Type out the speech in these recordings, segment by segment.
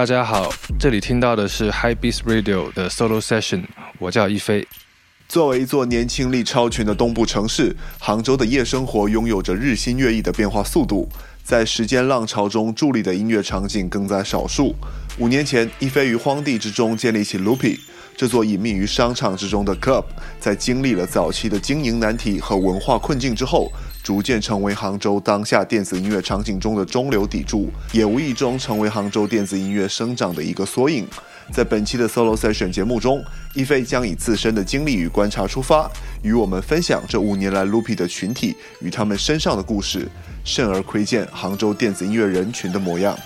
大家好，这里听到的是 High Beats Radio 的 Solo Session，我叫一飞。作为一座年轻力超群的东部城市，杭州的夜生活拥有着日新月异的变化速度。在时间浪潮中伫立的音乐场景更在少数。五年前，一飞于荒地之中建立起 Loopy 这座隐秘于商场之中的 club，在经历了早期的经营难题和文化困境之后，逐渐成为杭州当下电子音乐场景中的中流砥柱，也无意中成为杭州电子音乐生长的一个缩影。在本期的 Solo Session 节目中，一飞将以自身的经历与观察出发，与我们分享这五年来 Loopy 的群体与他们身上的故事，甚而窥见杭州电子音乐人群的模样。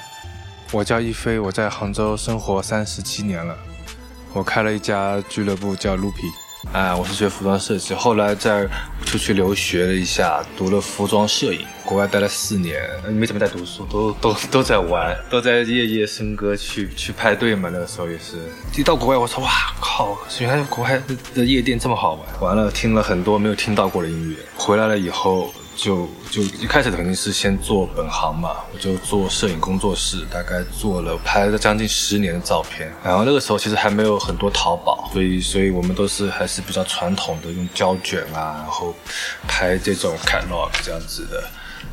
我叫一飞，我在杭州生活三十七年了，我开了一家俱乐部叫 Loopy。啊，我是学服装设计，后来在出去留学了一下，读了服装摄影，国外待了四年，没怎么在读书，都都都在玩，都在夜夜笙歌去去派对嘛。那个时候也是，一到国外，我说哇靠，原来国外的夜店这么好玩。完了，听了很多没有听到过的音乐，回来了以后。就就一开始肯定是先做本行嘛，我就做摄影工作室，大概做了拍了将近十年的照片。然后那个时候其实还没有很多淘宝，所以所以我们都是还是比较传统的，用胶卷啊，然后拍这种 catalog 这样子的。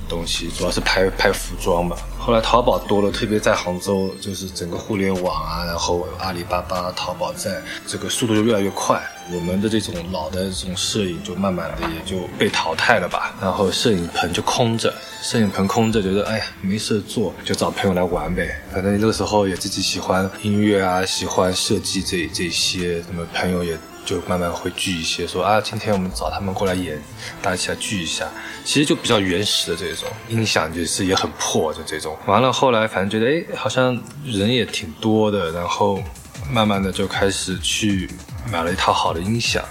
东西主要是拍拍服装嘛，后来淘宝多了，特别在杭州，就是整个互联网啊，然后阿里巴巴、淘宝在这个速度就越来越快，我们的这种老的这种摄影就慢慢的也就被淘汰了吧，然后摄影棚就空着，摄影棚空着，觉得哎呀没事做，就找朋友来玩呗，反正那个时候也自己喜欢音乐啊，喜欢设计这这些，什么朋友也。就慢慢会聚一些，说啊，今天我们找他们过来演，大家一起来聚一下。其实就比较原始的这种音响，就是也很破就这种。完了后来反正觉得，哎，好像人也挺多的，然后慢慢的就开始去买了一套好的音响。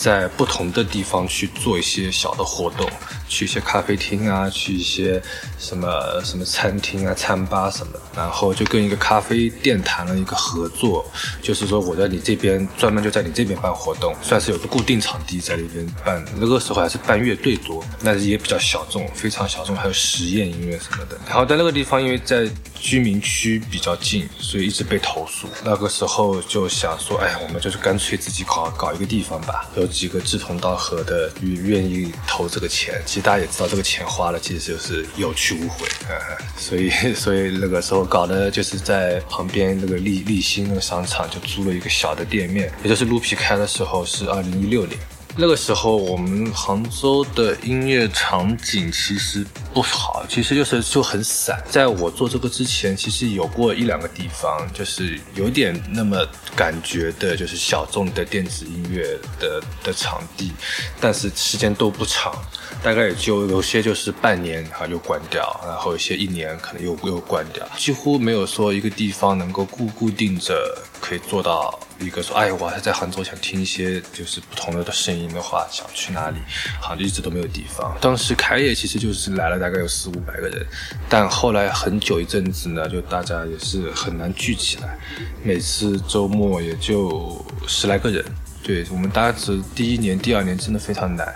在不同的地方去做一些小的活动，去一些咖啡厅啊，去一些什么什么餐厅啊、餐吧什么，然后就跟一个咖啡店谈了一个合作，就是说我在你这边专门就在你这边办活动，算是有个固定场地在那边办。那个时候还是办乐队多，但是也比较小众，非常小众，还有实验音乐什么的。然后在那个地方，因为在居民区比较近，所以一直被投诉。那个时候就想说，哎，我们就是干脆自己搞搞一个地方吧。有几个志同道合的愿意投这个钱，其大家也知道，这个钱花了其实就是有去无回，呃所以 所以那个时候搞的就是在旁边那个立立新那个商场就租了一个小的店面，也就是鹿皮开的时候是二零一六年。那个时候，我们杭州的音乐场景其实不好，其实就是就很散。在我做这个之前，其实有过一两个地方，就是有点那么感觉的，就是小众的电子音乐的的场地，但是时间都不长，大概也就有些就是半年然后又关掉，然后有些一年可能又又关掉，几乎没有说一个地方能够固固定着可以做到。一个说，哎，我还在杭州，想听一些就是不同的声音的话，想去哪里？好像一直都没有地方。当时开业其实就是来了大概有四五百个人，但后来很久一阵子呢，就大家也是很难聚起来，每次周末也就十来个人。对我们大家第一年、第二年真的非常难，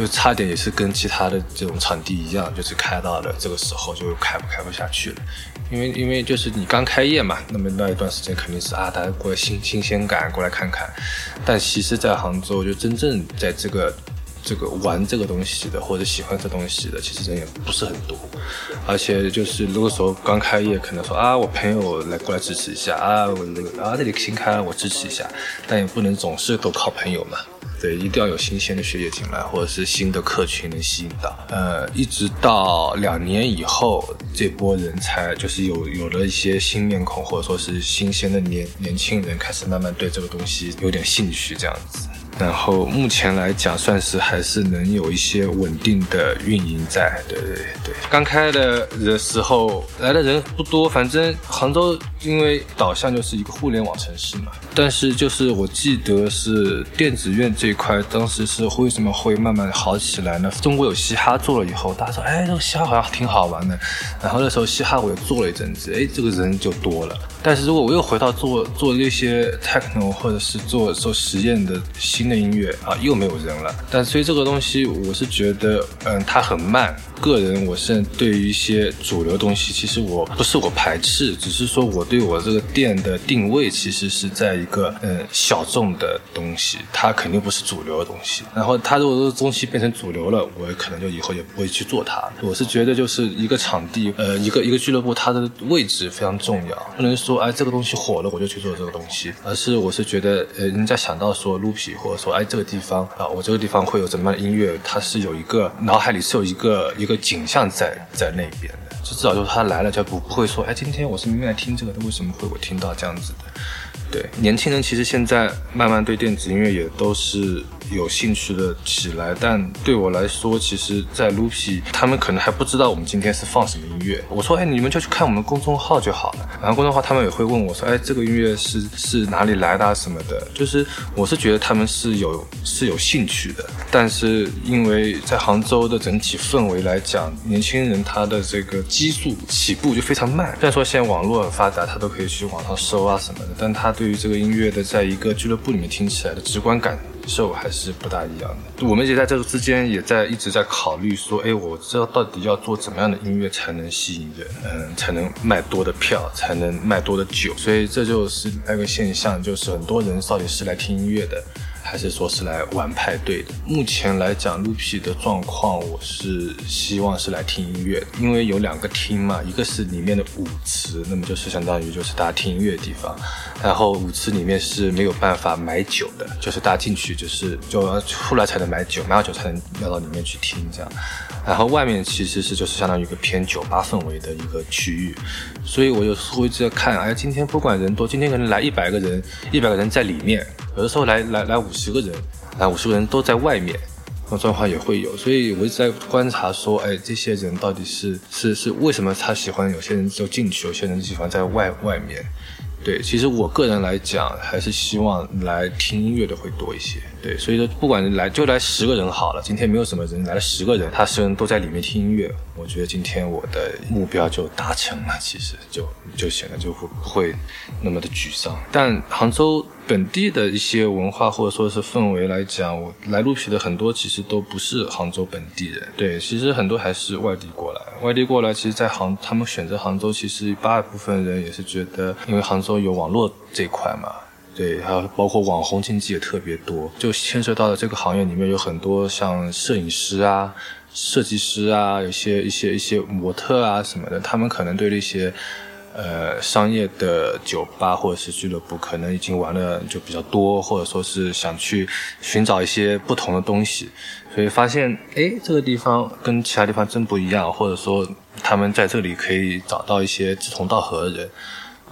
就差点也是跟其他的这种场地一样，就是开到了这个时候就开不开不下去了。因为因为就是你刚开业嘛，那么那一段时间肯定是啊，大家过来新新鲜感过来看看。但其实，在杭州就真正在这个这个玩这个东西的或者喜欢这东西的，其实人也不是很多。而且就是那个时候刚开业，可能说啊，我朋友来过来支持一下啊，我那个啊这里新开了，我支持一下。但也不能总是都靠朋友嘛。对，一定要有新鲜的血液进来，或者是新的客群能吸引到。呃，一直到两年以后，这波人才就是有有了一些新面孔，或者说是新鲜的年年轻人，开始慢慢对这个东西有点兴趣，这样子。然后目前来讲，算是还是能有一些稳定的运营在。对对对，刚开的的时候来的人不多，反正杭州因为导向就是一个互联网城市嘛。但是就是我记得是电子院这一块，当时是为什么会慢慢好起来呢？中国有嘻哈做了以后，大家说，哎，这个嘻哈好像挺好玩的。然后那时候嘻哈我也做了一阵子，哎，这个人就多了。但是如果我又回到做做那些 techno 或者是做做实验的新的音乐啊，又没有人了。但所以这个东西，我是觉得，嗯，它很慢。个人我是对于一些主流东西，其实我不是我排斥，只是说我对我这个店的定位其实是在一个嗯小众的东西，它肯定不是主流的东西。然后它如果这个东西变成主流了，我可能就以后也不会去做它。我是觉得就是一个场地，呃，一个一个俱乐部，它的位置非常重要，不能说说哎这个东西火了我就去做这个东西，而是我是觉得呃人家想到说 Loopy 或者说哎这个地方啊我这个地方会有怎么样的音乐，它是有一个脑海里是有一个一个景象在在那边的，就至少就是他来了就不不会说哎今天我是明明来听这个的，为什么会我听到这样子的？对，年轻人其实现在慢慢对电子音乐也都是。有兴趣的起来，但对我来说，其实，在 Loopy，他们可能还不知道我们今天是放什么音乐。我说，哎，你们就去看我们公众号就好了。然后公众号他们也会问我说，哎，这个音乐是是哪里来的啊什么的。就是我是觉得他们是有是有兴趣的，但是因为在杭州的整体氛围来讲，年轻人他的这个基数起步就非常慢。虽然说现在网络很发达，他都可以去网上搜啊什么的，但他对于这个音乐的在一个俱乐部里面听起来的直观感。受还是不大一样的。我们也在这个之间也在一直在考虑说，哎，我知道到底要做怎么样的音乐才能吸引人，嗯，才能卖多的票，才能卖多的酒。所以这就是那个现象，就是很多人到底是来听音乐的。还是说是来玩派对的。目前来讲，Loopy 的状况，我是希望是来听音乐，因为有两个厅嘛，一个是里面的舞池，那么就是相当于就是大家听音乐的地方，然后舞池里面是没有办法买酒的，就是大家进去就是就要出来才能买酒，买好酒才能要到里面去听这样。然后外面其实是就是相当于一个偏酒吧氛围的一个区域，所以我有时候一直在看，哎，今天不管人多，今天可能来一百个人，一百个人在里面。有的时候来来来五十个人，来五十个人都在外面，这种状况也会有，所以我一直在观察说，哎，这些人到底是是是为什么他喜欢？有些人就进去，有些人喜欢在外外面。对，其实我个人来讲，还是希望来听音乐的会多一些。对，所以说不管来就来十个人好了，今天没有什么人来了十个人，他十人都在里面听音乐，我觉得今天我的目标就达成了，其实就就显得就会不会那么的沮丧。但杭州本地的一些文化或者说是氛围来讲，我来鹿皮的很多其实都不是杭州本地人，对，其实很多还是外地过来。外地过来，其实，在杭他们选择杭州，其实大部分人也是觉得，因为杭州有网络这块嘛，对，还有包括网红经济也特别多，就牵涉到的这个行业里面有很多像摄影师啊、设计师啊，有些一些一些模特啊什么的，他们可能对那些。呃，商业的酒吧或者是俱乐部，可能已经玩的就比较多，或者说是想去寻找一些不同的东西，所以发现，哎，这个地方跟其他地方真不一样，或者说他们在这里可以找到一些志同道合的人，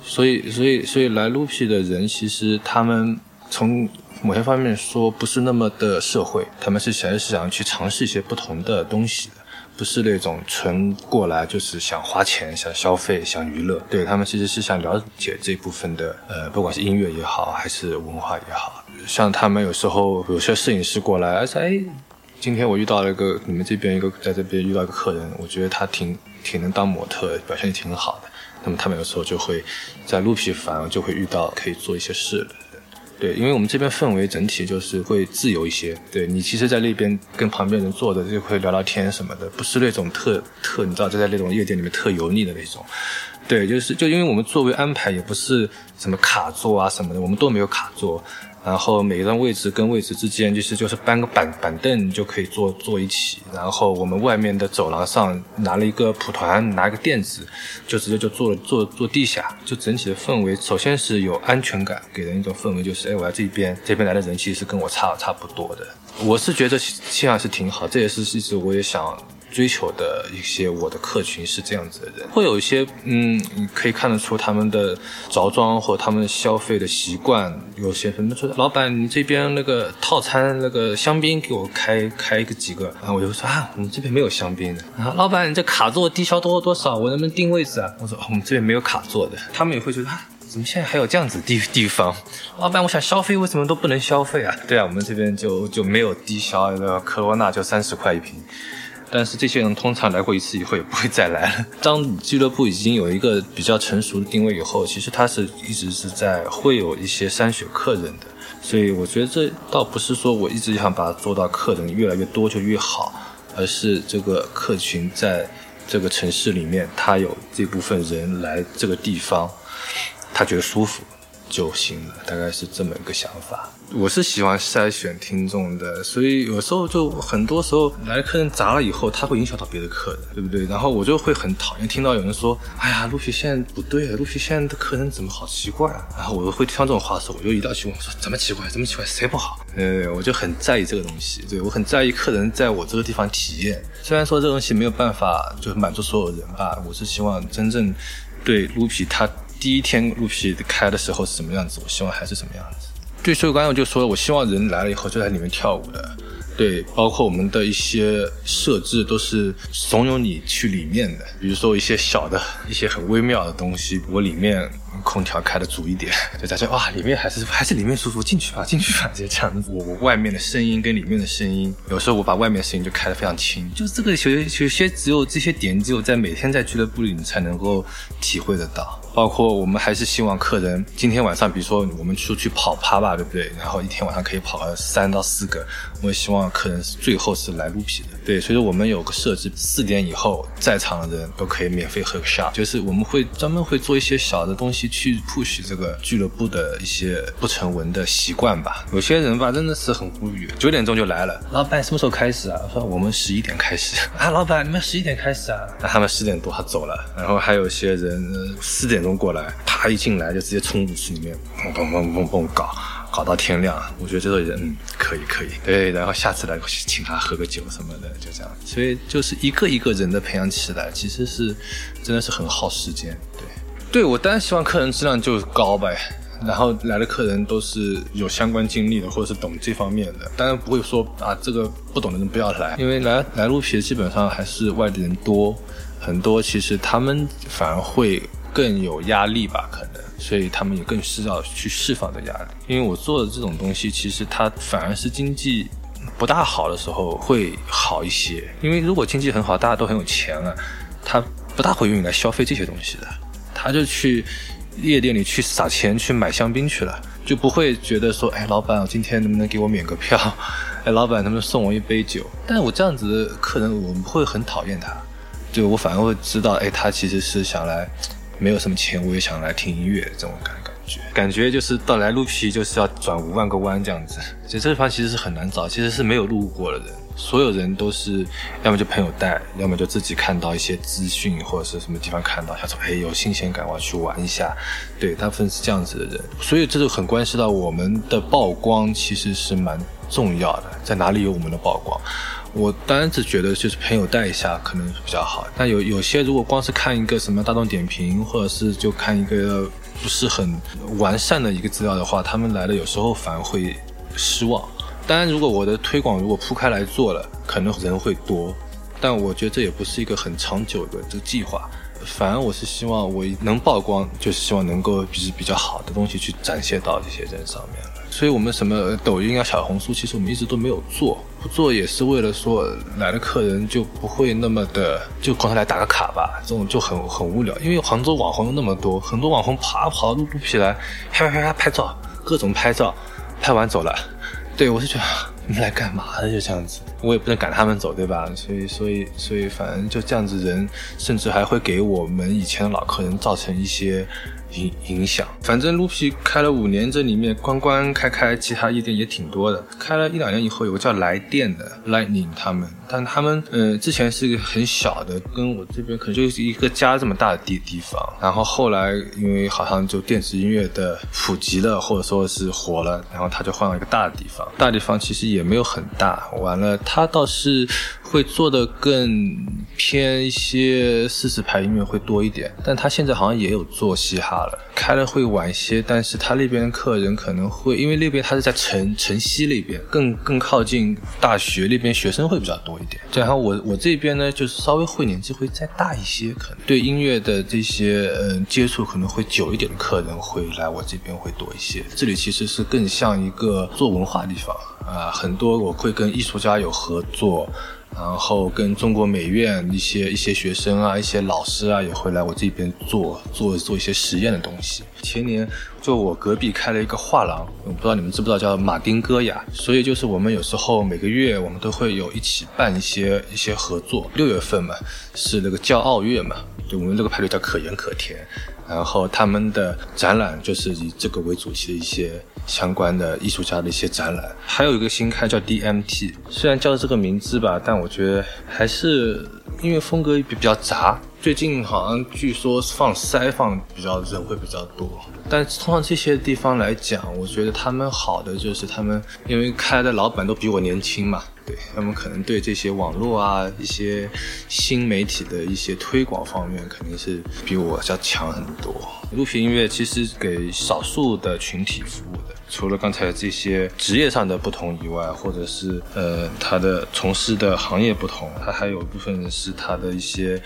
所以，所以，所以来 Loopy 的人，其实他们从某些方面说不是那么的社会，他们是想是想去尝试一些不同的东西。不是那种纯过来就是想花钱、想消费、想娱乐，对他们其实是想了解这部分的，呃，不管是音乐也好，还是文化也好。像他们有时候有些摄影师过来，而且哎，今天我遇到了一个你们这边一个在这边遇到一个客人，我觉得他挺挺能当模特，表现也挺好的。那么他们有时候就会在鹿皮反而就会遇到可以做一些事的。对，因为我们这边氛围整体就是会自由一些。对你，其实，在那边跟旁边人坐着就会聊聊天什么的，不是那种特特，你知道，就在那种夜店里面特油腻的那种。对，就是就因为我们座位安排也不是什么卡座啊什么的，我们都没有卡座。然后每一张位置跟位置之间，其实就是搬个板板凳就可以坐坐一起。然后我们外面的走廊上拿了一个蒲团，拿一个垫子，就直接就坐坐坐地下。就整体的氛围，首先是有安全感，给人一种氛围，就是哎，我在这边，这边来的人其实是跟我差差不多的。我是觉得这样是挺好，这也是一直我也想。追求的一些我的客群是这样子的人，会有一些嗯，可以看得出他们的着装或他们消费的习惯。有些什么说，老板你这边那个套餐那个香槟给我开开个几个，啊我就说啊，我们这边没有香槟的。啊，老板你这卡座低消多多少？我能不能定位置啊？我说我们这边没有卡座的。他们也会觉得啊，怎么现在还有这样子地地方？老板我想消费，为什么都不能消费啊？对啊，我们这边就就没有低消，那个科罗娜就三十块一瓶。但是这些人通常来过一次以后也不会再来了。当俱乐部已经有一个比较成熟的定位以后，其实它是一直是在会有一些筛选客人的。所以我觉得这倒不是说我一直想把它做到客人越来越多就越好，而是这个客群在这个城市里面，他有这部分人来这个地方，他觉得舒服。就行了，大概是这么一个想法。我是喜欢筛选听众的，所以有时候就很多时候来客人砸了以后，他会影响到别的客人，对不对？然后我就会很讨厌听到有人说：“哎呀，陆皮现在不对，陆皮现在的客人怎么好奇怪啊？”然后我就会听这种话的时候，我就一定要去问说：“怎么奇怪？怎么奇怪？谁不好？”呃，我就很在意这个东西，对我很在意客人在我这个地方体验。虽然说这东西没有办法就是满足所有人吧，我是希望真正对卢皮他。第一天录皮开的时候是什么样子？我希望还是什么样子。对，所以刚才我就说了，我希望人来了以后就在里面跳舞的。对，包括我们的一些设置都是怂恿你去里面的，比如说一些小的一些很微妙的东西，我里面空调开的足一点，就大家哇，里面还是还是里面舒服，进去吧，进去吧，就这样子。我外面的声音跟里面的声音，有时候我把外面的声音就开的非常轻，就是这个有些有些只有这些点，只有在每天在俱乐部里你才能够体会得到。包括我们还是希望客人今天晚上，比如说我们出去跑趴吧，对不对？然后一天晚上可以跑个三到四个，我也希望客人是最后是来撸皮的。对，所以说我们有个设置，四点以后在场的人都可以免费喝个 shot，就是我们会专门会做一些小的东西去 push 这个俱乐部的一些不成文的习惯吧。有些人吧真的是很无语，九点钟就来了，老板什么时候开始啊？说我们十一点开始 啊，老板你们十一点开始啊？那他们十点多他走了，然后还有些人四点钟。过来，啪一进来就直接冲入去里面，砰砰砰砰砰搞，搞到天亮。我觉得这个人可以可以，对。然后下次来请他喝个酒什么的，就这样。所以就是一个一个人的培养起来，其实是真的是很耗时间。对，对我当然希望客人质量就高呗，然后来的客人都是有相关经历的，或者是懂这方面的。当然不会说啊，这个不懂的人不要来，因为来来录皮基本上还是外地人多，很多其实他们反而会。更有压力吧，可能，所以他们也更需要去释放的压力。因为我做的这种东西，其实它反而是经济不大好的时候会好一些。因为如果经济很好，大家都很有钱了，他不大会愿意来消费这些东西的，他就去夜店里去撒钱去买香槟去了，就不会觉得说，哎，老板，我今天能不能给我免个票？哎，老板能不能送我一杯酒？但是我这样子的客人，我们不会很讨厌他，就我反而会知道，哎，他其实是想来。没有什么钱，我也想来听音乐，这种感感觉，感觉就是到来录皮就是要转五万个弯这样子。所以这地方其实是很难找，其实是没有路过的人，所有人都是要么就朋友带，要么就自己看到一些资讯或者是什么地方看到，想说哎有新鲜感，我要去玩一下。对，大部分是这样子的人，所以这就很关系到我们的曝光其实是蛮重要的，在哪里有我们的曝光。我当然只觉得就是朋友带一下可能比较好，但有有些如果光是看一个什么大众点评，或者是就看一个不是很完善的一个资料的话，他们来了有时候反而会失望。当然，如果我的推广如果铺开来做了，可能人会多，但我觉得这也不是一个很长久的这个计划。反而我是希望我能曝光，就是希望能够比比较好的东西去展现到这些人上面。所以我们什么抖音啊、小红书，其实我们一直都没有做。不做也是为了说来的客人就不会那么的就光来打个卡吧，这种就很很无聊。因为杭州网红那么多，很多网红爬跑到肚皮来，啪啪啪拍照，各种拍照，拍完走了。对我是觉得你们来干嘛的？就这样子，我也不能赶他们走，对吧？所以 所以所以反正就这样子，人甚至还会给我们以前的老客人造成一些。影影响，反正 Lupi 开了五年，这里面关关开开，其他夜店也挺多的。开了一两年以后，有个叫来电的 Lightning 他们，但他们呃之前是一个很小的，跟我这边可能就是一个家这么大的地地方。然后后来因为好像就电子音乐的普及了，或者说是火了，然后他就换了一个大的地方。大地方其实也没有很大，完了他倒是会做的更偏一些四十排音乐会多一点，但他现在好像也有做嘻哈了。开了会晚些，但是他那边的客人可能会，因为那边他是在城城西那边，更更靠近大学那边，学生会比较多一点。然后我我这边呢，就是稍微会年纪会再大一些，可能对音乐的这些嗯接触可能会久一点的客人会来我这边会多一些。这里其实是更像一个做文化的地方啊，很多我会跟艺术家有合作。然后跟中国美院一些一些学生啊、一些老师啊也会来我这边做做做一些实验的东西。前年就我隔壁开了一个画廊，我不知道你们知不知道叫马丁戈雅，所以就是我们有时候每个月我们都会有一起办一些一些合作。六月份嘛是那个骄傲月嘛，就我们这个派对叫可盐可甜。然后他们的展览就是以这个为主题的一些相关的艺术家的一些展览，还有一个新开叫 DMT，虽然叫这个名字吧，但我觉得还是音乐风格比比较杂。最近好像据说放塞放比较人会比较多，但通常这些地方来讲，我觉得他们好的就是他们因为开的老板都比我年轻嘛。对他们可能对这些网络啊、一些新媒体的一些推广方面，肯定是比我要强很多。录屏音乐其实给少数的群体服务的，除了刚才这些职业上的不同以外，或者是呃他的从事的行业不同，他还有一部分是他的一些，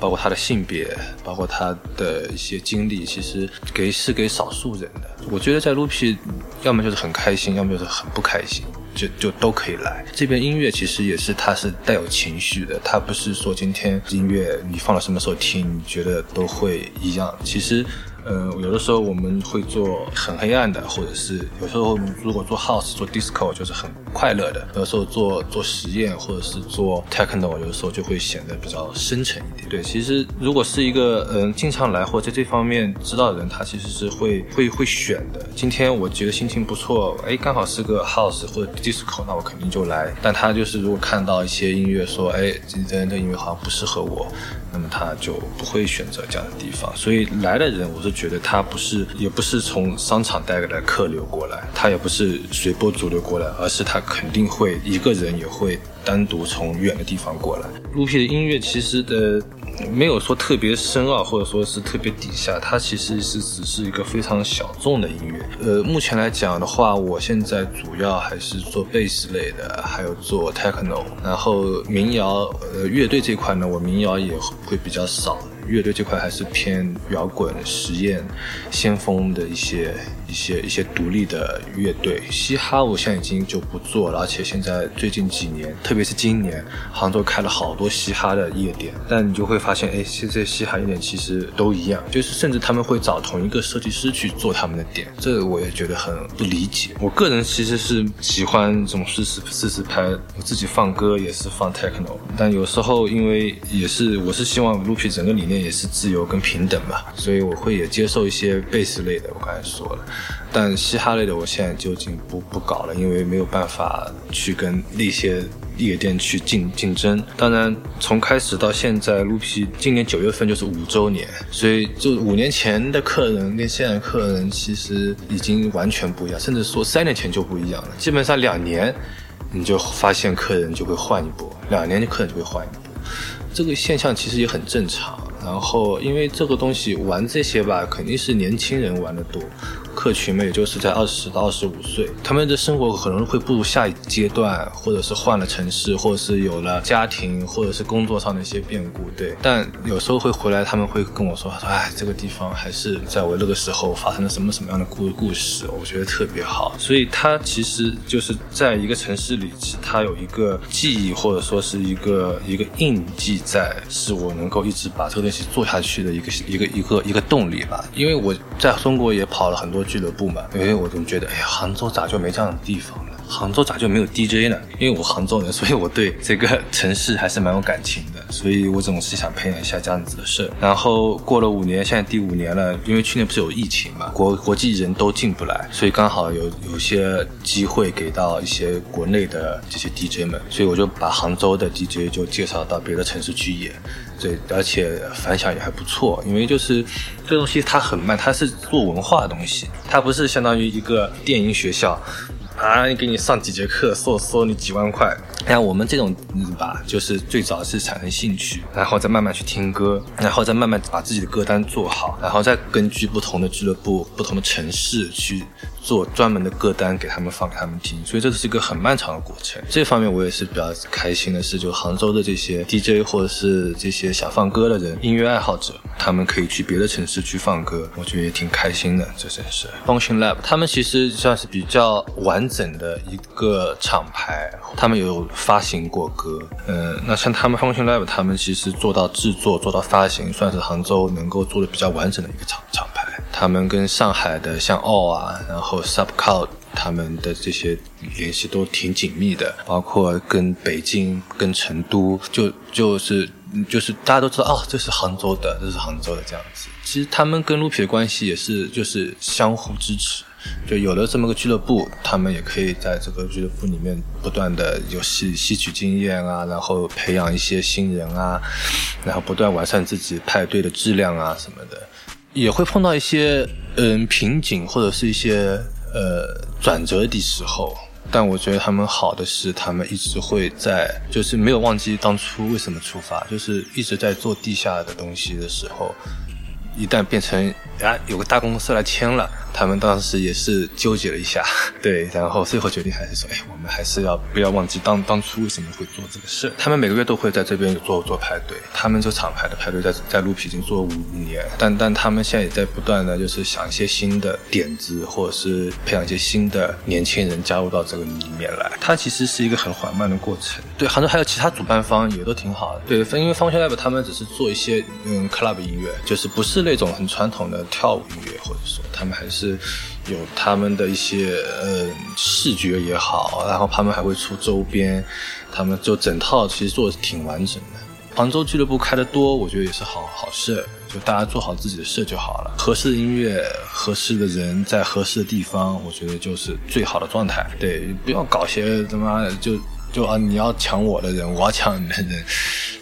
包括他的性别，包括他的一些经历，其实给是给少数人的。我觉得在 Lupi，，要么就是很开心，要么就是很不开心。就就都可以来这边音乐，其实也是它是带有情绪的，它不是说今天音乐你放到什么时候听，你觉得都会一样。其实。呃，有的时候我们会做很黑暗的，或者是有时候如果做 house 做 disco 就是很快乐的。有的时候做做实验或者是做 techno，有的时候就会显得比较深沉一点。对，其实如果是一个嗯经常来或在这方面知道的人，他其实是会会会选的。今天我觉得心情不错，哎，刚好是个 house 或者 disco，那我肯定就来。但他就是如果看到一些音乐说，哎，今天的音乐好像不适合我。那么他就不会选择这样的地方，所以来的人，我是觉得他不是，也不是从商场带来的客流过来，他也不是随波逐流过来，而是他肯定会一个人也会单独从远的地方过来。卢皮的音乐其实的。没有说特别深奥，或者说是特别底下，它其实是只是一个非常小众的音乐。呃，目前来讲的话，我现在主要还是做贝斯类的，还有做 techno，然后民谣，呃，乐队这块呢，我民谣也会比较少。乐队这块还是偏摇滚、实验、先锋的一些、一些、一些独立的乐队。嘻哈我现在已经就不做了，而且现在最近几年，特别是今年，杭州开了好多嘻哈的夜店。但你就会发现，哎，现在嘻哈夜店其实都一样，就是甚至他们会找同一个设计师去做他们的店，这我也觉得很不理解。我个人其实是喜欢这种试试试试拍，我自己放歌也是放 techno，但有时候因为也是我是希望 Loopy 整个理念。也是自由跟平等吧，所以我会也接受一些贝斯类的，我刚才说了，但嘻哈类的我现在就已经不不搞了，因为没有办法去跟那些夜店去竞竞争。当然，从开始到现在，卢皮今年九月份就是五周年，所以就五年前的客人跟现在客人其实已经完全不一样，甚至说三年前就不一样了。基本上两年你就发现客人就会换一波，两年的客人就会换一波，这个现象其实也很正常。然后，因为这个东西玩这些吧，肯定是年轻人玩的多。客群嘛，也就是在二十到二十五岁，他们的生活可能会步入下一阶段，或者是换了城市，或者是有了家庭，或者是工作上的一些变故，对。但有时候会回来，他们会跟我说：“说哎，这个地方还是在我那个时候发生了什么什么样的故故事，我觉得特别好。”所以他其实就是在一个城市里，他有一个记忆，或者说是一个一个印记在，是我能够一直把这个西做下去的一个一个一个一个动力吧。因为我在中国也跑了很多。俱乐部嘛，因为我总觉得，哎呀，杭州咋就没这样的地方呢？杭州咋就没有 DJ 呢？因为我杭州人，所以我对这个城市还是蛮有感情的，所以我总是想培养一下这样子的事。然后过了五年，现在第五年了，因为去年不是有疫情嘛，国国际人都进不来，所以刚好有有些机会给到一些国内的这些 DJ 们，所以我就把杭州的 DJ 就介绍到别的城市去演。对，而且反响也还不错，因为就是这东西它很慢，它是做文化的东西，它不是相当于一个电音学校，啊，给你上几节课，收收你几万块。像我们这种吧，就是最早是产生兴趣，然后再慢慢去听歌，然后再慢慢把自己的歌单做好，然后再根据不同的俱乐部、不同的城市去做专门的歌单给他们放给他们听。所以这是一个很漫长的过程。这方面我也是比较开心的是，就杭州的这些 DJ 或者是这些想放歌的人、音乐爱好者。他们可以去别的城市去放歌，我觉得也挺开心的。这真是 Function Lab，他们其实算是比较完整的一个厂牌，他们有发行过歌。嗯，那像他们 Function Lab，他们其实做到制作、做到发行，算是杭州能够做的比较完整的一个厂厂牌。他们跟上海的像奥啊，然后 SUBCO。他们的这些联系都挺紧密的，包括跟北京、跟成都，就就是就是大家都知道哦，这是杭州的，这是杭州的这样子。其实他们跟卢皮的关系也是就是相互支持，就有了这么个俱乐部，他们也可以在这个俱乐部里面不断的有吸吸取经验啊，然后培养一些新人啊，然后不断完善自己派对的质量啊什么的，也会碰到一些嗯瓶颈或者是一些。呃，转折的时候，但我觉得他们好的是，他们一直会在，就是没有忘记当初为什么出发，就是一直在做地下的东西的时候，一旦变成啊有个大公司来签了。他们当时也是纠结了一下，对，然后最后决定还是说，哎，我们还是要不要忘记当当初为什么会做这个事？他们每个月都会在这边做做派对，他们就厂牌的派对在在鹿皮已经做了五年，但但他们现在也在不断的就是想一些新的点子，或者是培养一些新的年轻人加入到这个里面来。它其实是一个很缓慢的过程。对，杭州还有其他主办方也都挺好的。对，因为方轩 lab 他们只是做一些嗯 club 音乐，就是不是那种很传统的跳舞音乐，或者说他们还是。有他们的一些呃视觉也好，然后他们还会出周边，他们就整套其实做的挺完整的。杭州俱乐部开的多，我觉得也是好好事，就大家做好自己的事就好了。合适的音乐，合适的人，在合适的地方，我觉得就是最好的状态。对，不要搞些他妈就就啊你要抢我的人，我要抢你的人，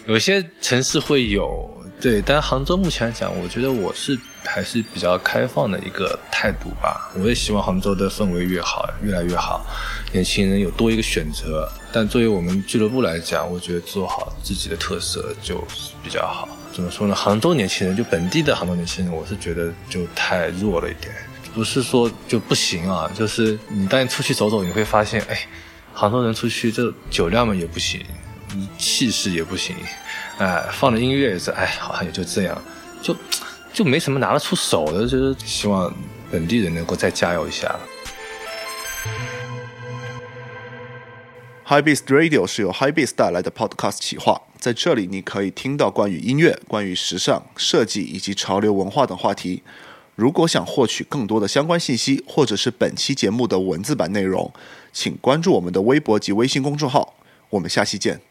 有些城市会有。对，但杭州目前来讲，我觉得我是还是比较开放的一个态度吧。我也希望杭州的氛围越好，越来越好，年轻人有多一个选择。但作为我们俱乐部来讲，我觉得做好自己的特色就比较好。怎么说呢？杭州年轻人就本地的杭州年轻人，我是觉得就太弱了一点。不是说就不行啊，就是你带你出去走走，你会发现，哎，杭州人出去这酒量嘛也不行，气势也不行。哎，放的音乐也是，哎，好像也就这样，就就没什么拿得出手的，就是希望本地人能够再加油一下。High Beast Radio 是由 High Beast 带来的 Podcast 企划，在这里你可以听到关于音乐、关于时尚、设计以及潮流文化等话题。如果想获取更多的相关信息，或者是本期节目的文字版内容，请关注我们的微博及微信公众号。我们下期见。